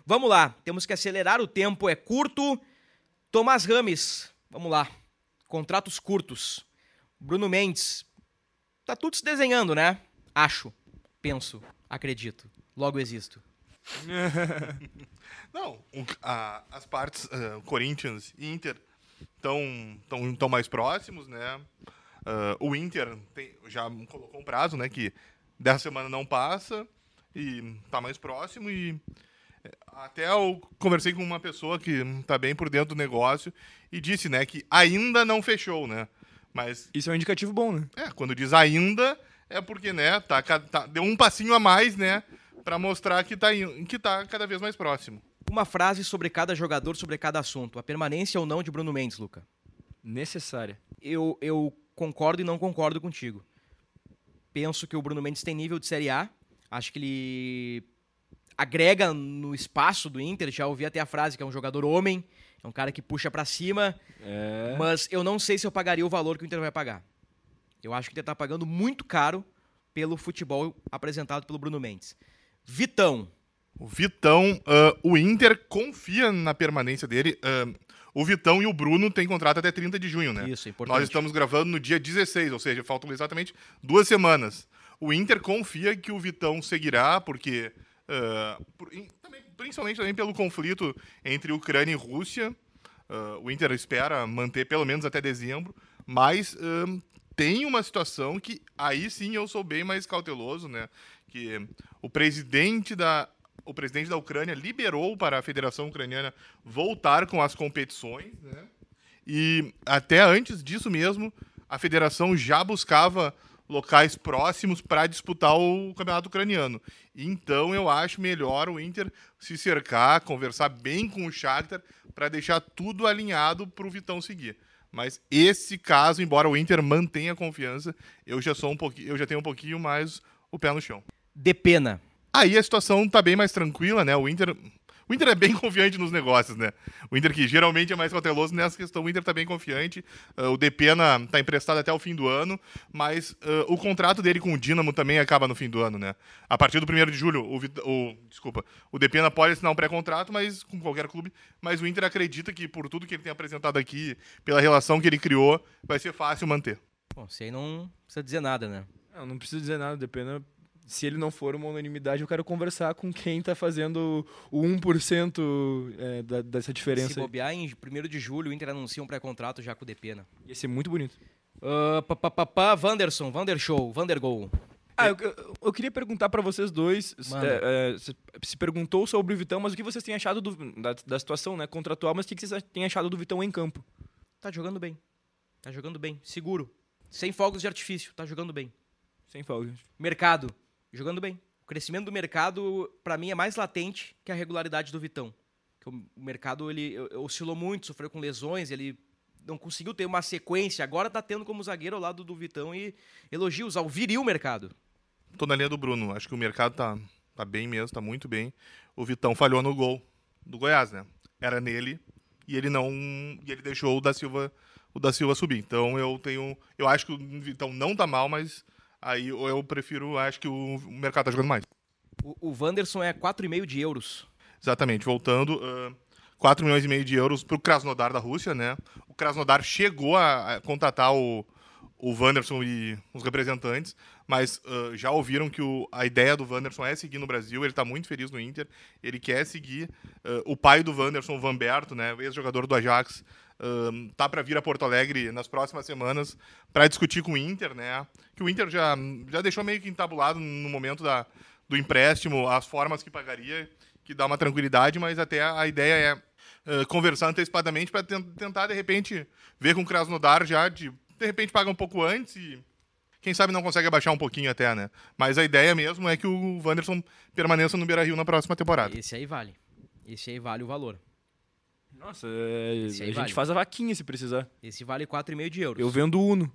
Vamos lá, temos que acelerar, o tempo é curto. Tomás Rames, vamos lá. Contratos curtos. Bruno Mendes. Tá tudo se desenhando, né? Acho, penso, acredito. Logo existo. Não, um, a, as partes uh, Corinthians e Inter estão tão, tão mais próximos, né? Uh, o Inter tem, já colocou um prazo, né? Que dessa semana não passa e está mais próximo e eh, até eu conversei com uma pessoa que está bem por dentro do negócio e disse, né, que ainda não fechou, né? Mas Isso é um indicativo bom, né? é, quando diz ainda é porque, né, tá, tá- deu um passinho a mais, né, para mostrar que tá, in- que tá cada vez mais próximo. Uma frase sobre cada jogador, sobre cada assunto. A permanência ou não de Bruno Mendes, Luca? Necessária. Eu, eu concordo e não concordo contigo. Penso que o Bruno Mendes tem nível de Série A. Acho que ele agrega no espaço do Inter. Já ouvi até a frase que é um jogador homem, é um cara que puxa pra cima. É. Mas eu não sei se eu pagaria o valor que o Inter vai pagar. Eu acho que o Inter tá pagando muito caro pelo futebol apresentado pelo Bruno Mendes. Vitão, O Vitão, ah, o Inter confia na permanência dele. ah, o Vitão e o Bruno têm contrato até 30 de junho, né? Isso, é importante. Nós estamos gravando no dia 16, ou seja, faltam exatamente duas semanas. O Inter confia que o Vitão seguirá, porque. ah, por- também- principalmente também pelo conflito entre Ucrânia e Rússia. O Inter espera manter pelo menos até dezembro, mas tem uma situação que aí sim eu sou bem mais cauteloso, né? Que o presidente da o presidente da Ucrânia liberou para a Federação Ucraniana voltar com as competições, né? E até antes disso mesmo, a federação já buscava locais próximos para disputar o campeonato ucraniano. Então eu acho melhor o Inter se cercar, conversar bem com o Shakhtar para deixar tudo alinhado para o Vitão seguir. Mas esse caso, embora o Inter mantenha a confiança, eu já sou um pouquinho, eu já tenho um pouquinho mais o pé no chão. de pena. Aí a situação tá bem mais tranquila, né? O Inter, o Inter é bem confiante nos negócios, né? O Inter que geralmente é mais cauteloso nessa questão, o Inter tá bem confiante. Ah, o Depena tá emprestado até o fim do ano, mas ah, o contrato dele com o Dinamo também acaba no fim do ano, né? A partir do 1 de julho, o, Vit- o desculpa, o Depena pode assinar um pré-contrato, mas com qualquer clube, mas o Inter acredita que por tudo que ele tem apresentado aqui, pela relação que ele criou, vai ser fácil manter. Bom, você aí não precisa dizer nada, né? Não, não preciso dizer nada, depende. Se ele não for uma unanimidade, eu quero conversar com quem tá fazendo o 1% é, da, dessa Se diferença. aí. bobear, em 1 de julho, o Inter anuncia um pré-contrato já com o Depena. Ia ser muito bonito. Uh, pá, pá, pá, pá, Wanderson, Wandershow, Wandergol. Ah, eu, eu- queria perguntar pra vocês dois. é, é, se, se perguntou sobre o Vitão, mas o que vocês têm achado do- da, da situação né, contratual, mas o que vocês têm achado do Vitão em campo? Tá jogando bem. Tá jogando bem. Seguro. Sem fogos de artifício. Tá jogando bem. Sem folga. Mercado. Jogando bem. O crescimento do mercado, pra mim, é mais latente que a regularidade do Vitão. Que o mercado, ele oscilou muito, sofreu com lesões, ele não conseguiu ter uma sequência. Agora tá tendo como zagueiro ao lado do Vitão e elogios ao viril mercado. Tô na linha do Bruno. Acho que o mercado tá, tá bem mesmo, tá muito bem. O Vitão falhou no gol do Goiás, né? Era nele e ele não. E ele deixou o da Silva, o da Silva subir. Então eu tenho. Eu acho que o Vitão não tá mal, mas aí eu prefiro. Acho que o o mercado tá jogando mais. O, o Wanderson é 4,5 de euros. Exatamente. Voltando. ah, 4 milhões e meio de euros pro Krasnodar da Rússia, né? O Krasnodar chegou a, a contatar o, o Wanderson e os representantes, mas uh, já ouviram que o, a ideia do Wanderson é seguir no Brasil, ele está muito feliz no Inter, ele quer seguir. Uh, o pai do Wanderson, o Vanberto, né, ex-jogador do Ajax, uh, tá para vir a Porto Alegre nas próximas semanas para discutir com o Inter, né? Que o Inter já, já deixou meio que entabulado no momento da, do empréstimo, as formas que pagaria, que dá uma tranquilidade, mas até a ideia é uh, conversar antecipadamente para tentar, de repente, ver com o Krasnodar já de de repente paga um pouco antes e quem sabe não consegue abaixar um pouquinho até, né? Mas a ideia mesmo é que o Wanderson permaneça no Beira-Rio na próxima temporada. Esse aí vale. Esse aí vale o valor. Nossa, é, a gente vale. faz a vaquinha se precisar. Esse vale 4,5 de euros. Eu vendo Uno.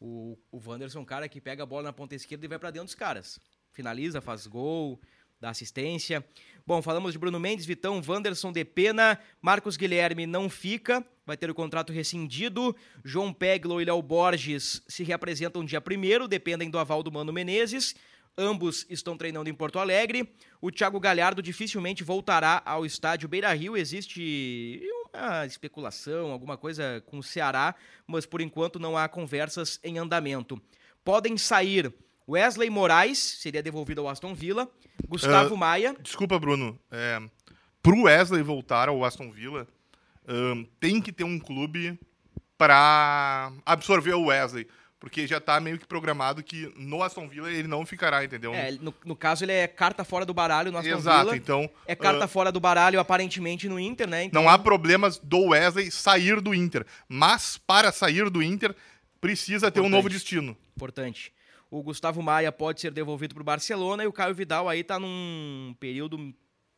O, o Wanderson é um cara que pega a bola na ponta esquerda e vai para dentro dos caras. Finaliza, faz gol, dá assistência. Bom, falamos de Bruno Mendes, Vitão, Wanderson de Pena, Marcos Guilherme não fica, vai ter o contrato rescindido. João Peglo e Léo Borges se reapresentam dia 1 dependem do aval do Mano Menezes. Ambos estão treinando em Porto Alegre. O Thiago Galhardo dificilmente voltará ao estádio Beira Rio. Existe uma especulação, alguma coisa com o Ceará, mas por enquanto não há conversas em andamento. Podem sair Wesley Moraes, seria devolvido ao Aston Villa. Gustavo Uh, Maia. Desculpa, Bruno. É, pro Wesley voltar ao Aston Villa, ahn, tem que ter um clube para absorver o Wesley. Porque já tá meio que programado que no Aston Villa ele não ficará, entendeu? É, no, no caso, ele é carta fora do baralho no Aston Exato, Villa. então. É carta ah, fora do baralho, aparentemente, no Inter, né? Então, Não há problemas do Wesley sair do Inter. Mas para sair do Inter, precisa ter um Importante. novo destino. Importante. O Gustavo Maia pode ser devolvido para o Barcelona e o Caio Vidal aí tá num período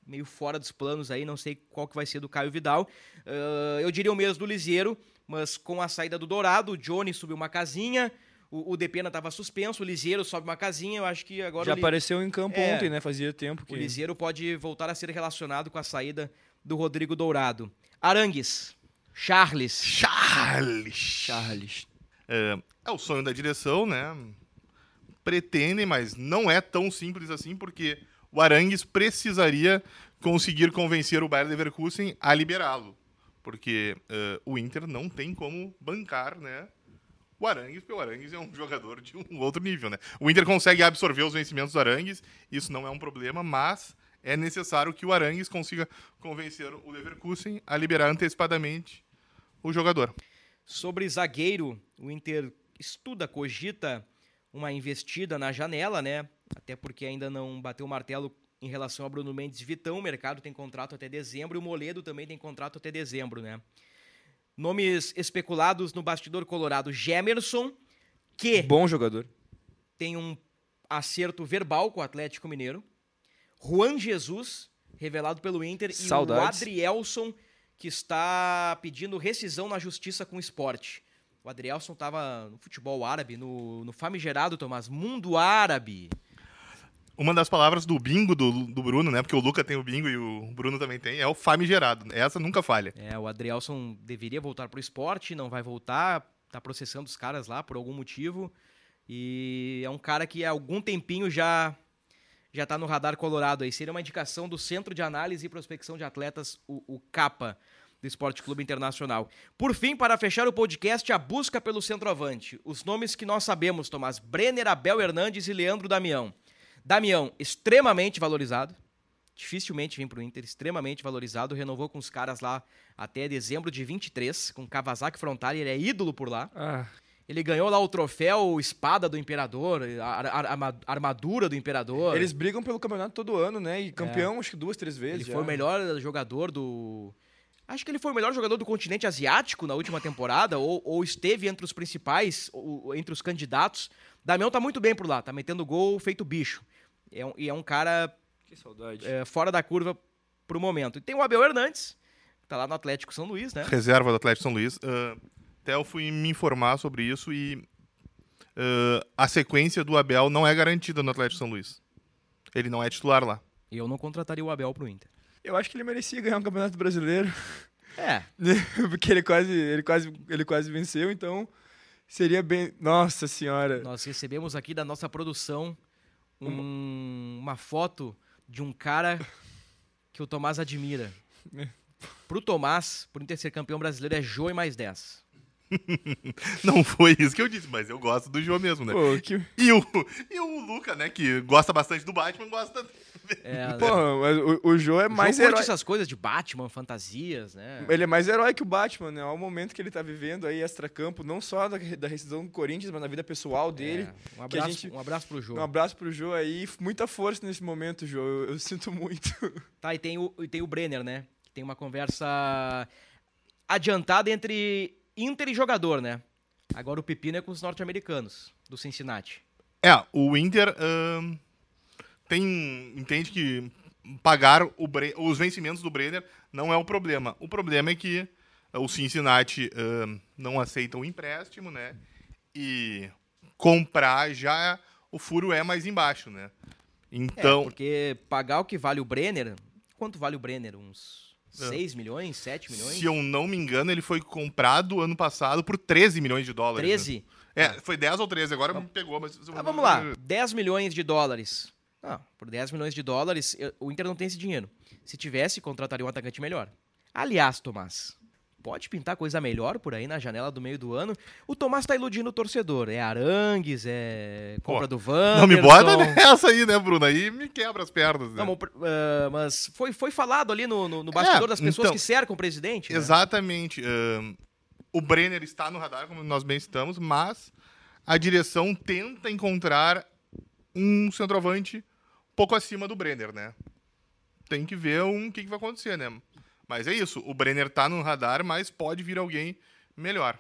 meio fora dos planos aí, não sei qual que vai ser do Caio Vidal. Ah, eu diria o mesmo do Lisieiro, mas com a saída do Dourado, o Johnny subiu uma casinha, o, o Depena estava suspenso, o Lisieiro sobe uma casinha, eu acho que agora Já Li- apareceu em campo É. ontem, né? Fazia tempo que. o Lisieiro pode voltar a ser relacionado com a saída do Rodrigo Dourado. Arangues, Charles, Charles! Charles. É, é o sonho da direção, né? Pretendem, mas não é tão simples assim, porque o Arangues precisaria conseguir convencer o Bayer Leverkusen a liberá-lo. Porque é, o Inter não tem como bancar, né? O Arangues, porque o Arangues é um jogador de um outro nível, né? O Inter consegue absorver os vencimentos do Arangues, isso não é um problema, mas é necessário que o Arangues consiga convencer o Leverkusen a liberar antecipadamente o jogador. Sobre zagueiro, o Inter estuda, cogita uma investida na janela, né? Até porque ainda não bateu o martelo em relação a Bruno Mendes Vitão. O mercado tem contrato até dezembro e o Moledo também tem contrato até dezembro, né? Nomes especulados no bastidor colorado: Gemerson, que Bom jogador. tem um acerto verbal com o Atlético Mineiro. Juan Jesus, revelado pelo Inter. E o Saudades. Adrielson, que está pedindo rescisão na justiça com o esporte. O Adrielson estava no futebol árabe, no, no famigerado, Tomás, mundo árabe. Uma das palavras do bingo do, do Bruno, né? Porque o Luca tem o bingo e o Bruno também tem, é o famigerado. Essa nunca falha. É, o Adrielson deveria voltar pro esporte, não vai voltar, tá processando os caras lá por algum motivo. E é um cara que há algum tempinho já já tá no radar colorado aí. Seria uma indicação do Centro de Análise e Prospecção de Atletas, o, o CAPA, do Esporte Clube Internacional. Por fim, para fechar o podcast, a busca pelo centroavante. Os nomes que nós sabemos, Tomás Brenner, Abel Hernandes e Leandro Damião. Damião, extremamente valorizado. Dificilmente vem pro Inter, extremamente valorizado. Renovou com os caras lá até dezembro de 23, com Kawasaki Frontale, ele é ídolo por lá. Ah, Ele ganhou lá o troféu Espada do Imperador, a ar- arma- armadura do Imperador. eles brigam pelo campeonato todo ano, né? E campeão, acho que duas, três vezes. Ele já. foi o melhor jogador do. Acho que ele foi o melhor jogador do continente asiático na última temporada, ou, ou esteve entre os principais, ou- entre os candidatos. Damião tá muito bem por lá, tá metendo gol feito bicho. É um- e é um cara Que saudade. é, fora da curva pro momento. E tem o Abel Hernandes, que tá lá no Atlético São Luís, né? Reserva do Atlético São Luís. Ah, até eu fui me informar sobre isso e ah, a sequência do Abel não é garantida no Atlético São Luís. Ele não é titular lá. E eu não contrataria o Abel pro Inter. Eu acho que ele merecia ganhar um campeonato brasileiro. É, Porque ele quase, ele quase, ele quase venceu, então seria bem. Nossa senhora. nós recebemos aqui da nossa produção um- uma foto de um cara que o Tomás admira. Pro Tomás, por Inter ser campeão brasileiro, é Jô e mais 10. Não foi isso que eu disse, mas eu gosto do Jô mesmo, né? Pô, que... E o, e o Luca, né, que gosta bastante do Batman, gosta. É, Porra, mas o, o Jô é o mais herói. essas coisas de Batman, fantasias, né? Ele é mais herói que o Batman, né? Ao momento que ele tá vivendo aí extra-campo, não só da, da rescisão do Corinthians, mas na vida pessoal dele. É, um que a abraço, gente- um abraço pro jogo. Um abraço pro Jô aí. Muita força nesse momento, Jô. Eu, eu sinto muito. Tá, e tem o, e tem o Brenner, né? Que tem uma conversa adiantada entre Inter e jogador, né? Agora o pepino é com os norte-americanos, do Cincinnati. É, o Inter ahn, tem. entende que pagar Bre- os vencimentos do Brenner não é o problema. O problema é que o Cincinnati ahn, não aceita o empréstimo, né? E comprar já o furo é mais embaixo, né? Então. É, porque pagar o que vale o Brenner, quanto vale o Brenner? Uns É. 6 milhões, 7 milhões? Se eu não me engano, ele foi comprado ano passado por 13 milhões de dólares. né? 13? É, foi 10 ou 13, agora me pegou, mas. Ah, vamos lá, 10 milhões de dólares. Não, por 10 milhões de dólares, eu- o Inter não tem esse dinheiro. Se tivesse, contrataria um atacante melhor. Aliás, Tomás, pode pintar coisa melhor por aí na janela do meio do ano. O Tomás tá iludindo o torcedor. É Arangues, é compra Pô, do Van. Não me bota nessa aí, né, Bruno? Aí me quebra as pernas, né? Não, mas, ah, mas foi, foi falado ali no, no, no bastidor É, das pessoas então, que cercam o presidente. né? Exatamente. ahn, o Brenner está no radar, como nós bem estamos, mas a direção tenta encontrar um centroavante pouco acima do Brenner, né? Tem que ver um, o que, que vai acontecer, né? Mas é isso. O Brenner está no radar, mas pode vir alguém melhor.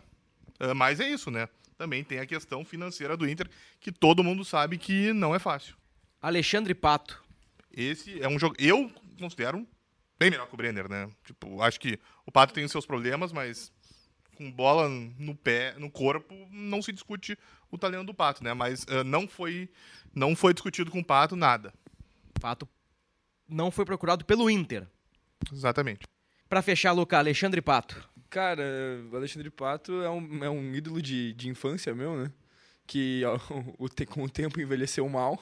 Ah, mas é isso, né? Também tem a questão financeira do Inter, que todo mundo sabe que não é fácil. Alexandre Pato. Esse é um jogo. Eu considero bem melhor que o Brenner, né? Tipo, acho que o Pato tem os seus problemas, mas com bola no pé, no corpo, não se discute o talento do Pato, né? Mas ah, não foi não foi discutido com o Pato nada. Pato não foi procurado pelo Inter. Exatamente. Pra fechar, Luca, Alexandre Pato. Cara, o Alexandre Pato é um, é um ídolo de, de infância meu, né? Que ó, o, com o tempo envelheceu mal.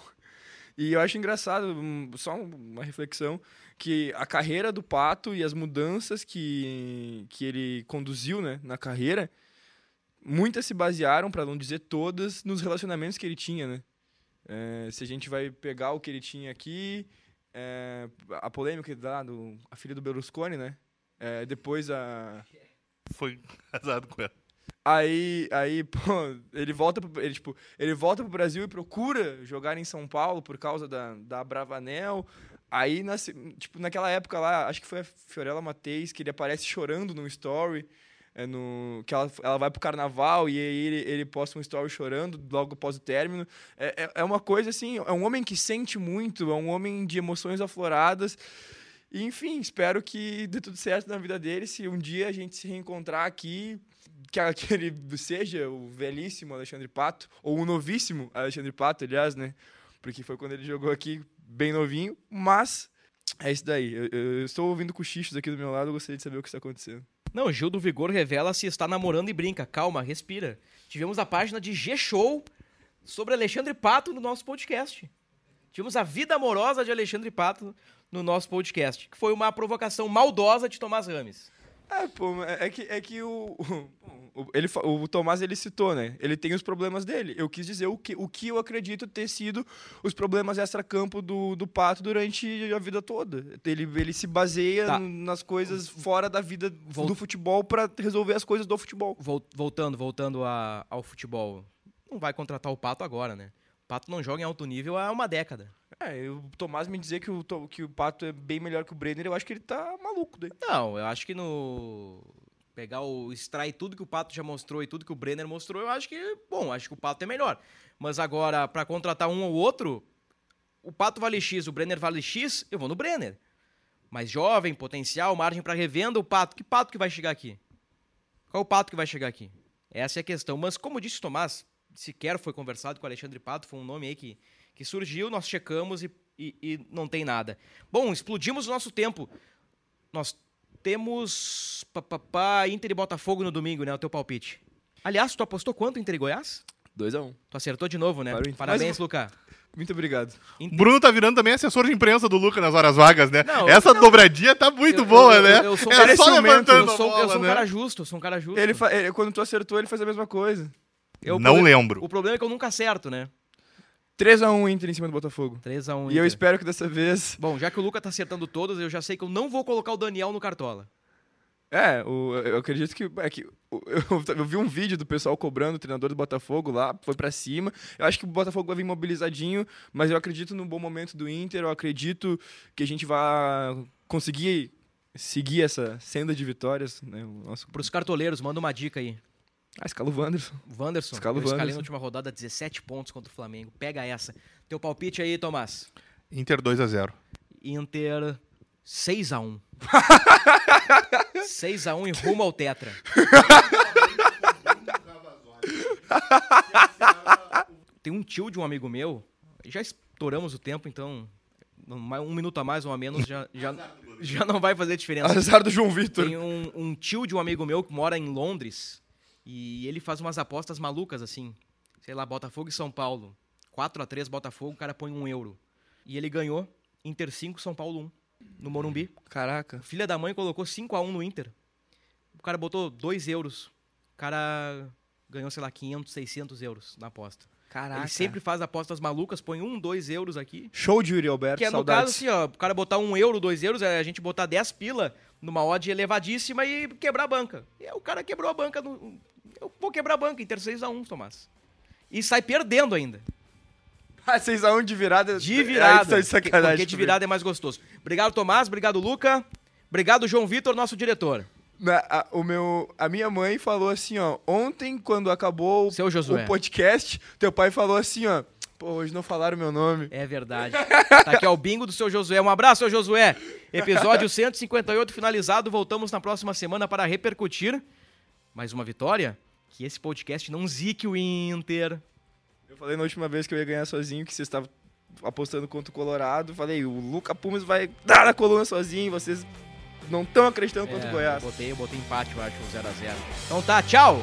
E eu acho engraçado, só uma reflexão, que a carreira do Pato e as mudanças que, que ele conduziu né, na carreira, muitas se basearam, para não dizer todas, nos relacionamentos que ele tinha, né? É, se a gente vai pegar o que ele tinha aqui, é, a polêmica lá do a filha do Berlusconi, né? É, depois a Foi casado com ela. Aí, aí, pô, ele volta pro, ele, tipo, ele volta pro Brasil e procura jogar em São Paulo por causa da, da Bravanel. Aí, na tipo, naquela época lá, acho que foi a Fiorella Mateis, que ele aparece chorando no story, é, no, que ela, ela vai pro carnaval e aí ele, ele posta um story chorando logo após o término. É, é, é uma coisa assim, é um homem que sente muito, é um homem de emoções afloradas. E, enfim, espero que dê tudo certo na vida dele. Se um dia a gente se reencontrar aqui, que, ele seja o velhíssimo Alexandre Pato, ou o novíssimo Alexandre Pato, aliás, né? Porque foi quando ele jogou aqui bem novinho. Mas é isso daí. Eu, eu estou ouvindo cochichos aqui do meu lado, eu gostaria de saber o que está acontecendo. Não, Gil do Vigor revela se está namorando e brinca. Calma, respira. Tivemos a página de G-Show sobre Alexandre Pato no nosso podcast. Tivemos a vida amorosa de Alexandre Pato no nosso podcast, que foi uma provocação maldosa de Tomás Rames. É, pô, é é que, é que o, o, ele, o Tomás ele citou, né? Ele tem os problemas dele. Eu quis dizer o que, o que eu acredito ter sido os problemas extra-campo do, do Pato durante a vida toda. Ele, ele se baseia Tá. nas coisas fora da vida Vol- do futebol para resolver as coisas do futebol. Vol- Voltando, voltando a- ao futebol. Não vai contratar o Pato agora, né? O Pato não joga em alto nível há uma década. É, o Tomás me dizer que o, que o Pato é bem melhor que o Brenner, eu acho que ele tá maluco daí. Não, eu acho que no. Pegar o. extrair tudo que o Pato já mostrou e tudo que o Brenner mostrou, eu acho que. Bom, acho que o Pato é melhor. Mas agora, pra contratar um ou outro, o Pato vale X, o Brenner vale X, eu vou no Brenner. Mais jovem, potencial, margem pra revenda, o Pato. Que Pato que vai chegar aqui? Qual o Pato que vai chegar aqui? Essa é a questão. Mas, como disse o Tomás, sequer foi conversado com o Alexandre Pato, foi um nome aí que, que surgiu, nós checamos e, e- e não tem nada. Bom, explodimos o nosso tempo. Nós temos pá, pá, pá, Inter e Botafogo no domingo, né? O teu palpite. Aliás, tu apostou quanto Inter e Goiás? 2x1. Um. Tu acertou de novo, né? Inter. Parabéns, Mas- Luca. Muito obrigado. O Bruno tá virando também assessor de imprensa do Luca nas horas vagas, né? Não, Essa não. dobradinha tá muito Eu- boa, eu- né? eu- eu sou um é cara só levantando Eu sou, a bola, eu sou um né? cara justo, eu sou um cara justo. Ele fa- ele- quando tu acertou, ele faz a mesma coisa. Eu- Não o- lembro. O problema é que eu nunca acerto, né? 3x1 Inter em cima do Botafogo. 3x1. E eu espero que dessa vez. Bom, já que o Luca tá acertando todas, eu já sei que eu não vou colocar o Daniel no Cartola. É, o- eu acredito que. É que eu, eu vi um vídeo do pessoal cobrando o treinador do Botafogo lá, foi pra cima. Eu acho que o Botafogo vai vir mobilizadinho, mas eu acredito no bom momento do Inter. Eu acredito que a gente vai conseguir seguir essa senda de vitórias. Né? O nosso... Pros cartoleiros, manda uma dica aí. Ah, escala o Wanderson. Wanderson, Escala o eu escalei Wanderson. na última rodada 17 pontos contra o Flamengo. Pega essa. Teu palpite aí, Tomás. Inter 2x0. Inter 6x1. 6x1 e rumo ao Tetra. Tem um tio de um amigo meu, já estouramos o tempo, então um minuto a mais ou a menos já, já, já não vai fazer diferença. Azar do João Vitor. Tem um, um tio de um amigo meu que mora em Londres e ele faz umas apostas malucas assim. Sei lá, Botafogo e São Paulo. 4 a 3 Botafogo, o cara põe um euro. E ele ganhou Inter 5, São Paulo 1. No Morumbi. Caraca. Filha da mãe colocou 5 a 1 no Inter. O cara botou 2 euros. O cara ganhou, sei lá, 500, 600 euros na aposta. Caraca. Ele sempre faz apostas malucas, põe 1, 2 euros aqui. Show de Yuri Alberto, Que é no saudades. caso assim, ó, o cara botar um euro, dois euros, é a gente botar 10 pila numa odd elevadíssima e quebrar a banca. E aí o cara quebrou a banca. No, vou quebrar a banca, Inter 6x1, Tomás. E sai perdendo ainda. Ah, 6x1 de virada. De É, virada. isso tá de porque de virada é mais gostoso. Obrigado, Tomás. Obrigado, Luca. Obrigado, João Vitor, nosso diretor. Na- a, o meu, a minha mãe falou assim, ó. Ontem, quando acabou o- Seu Josué. o podcast, teu pai falou assim, ó. Pô, hoje não falaram meu nome. É verdade. Tá aqui, ó, o bingo do seu Josué. Um abraço, seu Josué. Episódio 158 finalizado. Voltamos na próxima semana para repercutir mais uma vitória. Que esse podcast não zique o Inter. Eu falei na última vez que eu ia ganhar sozinho, que vocês estavam apostando contra o Colorado. Falei, o Luca Pumes vai dar na coluna sozinho, vocês não estão acreditando contra É, o Goiás. Eu botei, eu botei empate, eu acho, 0x0. Então tá, tchau!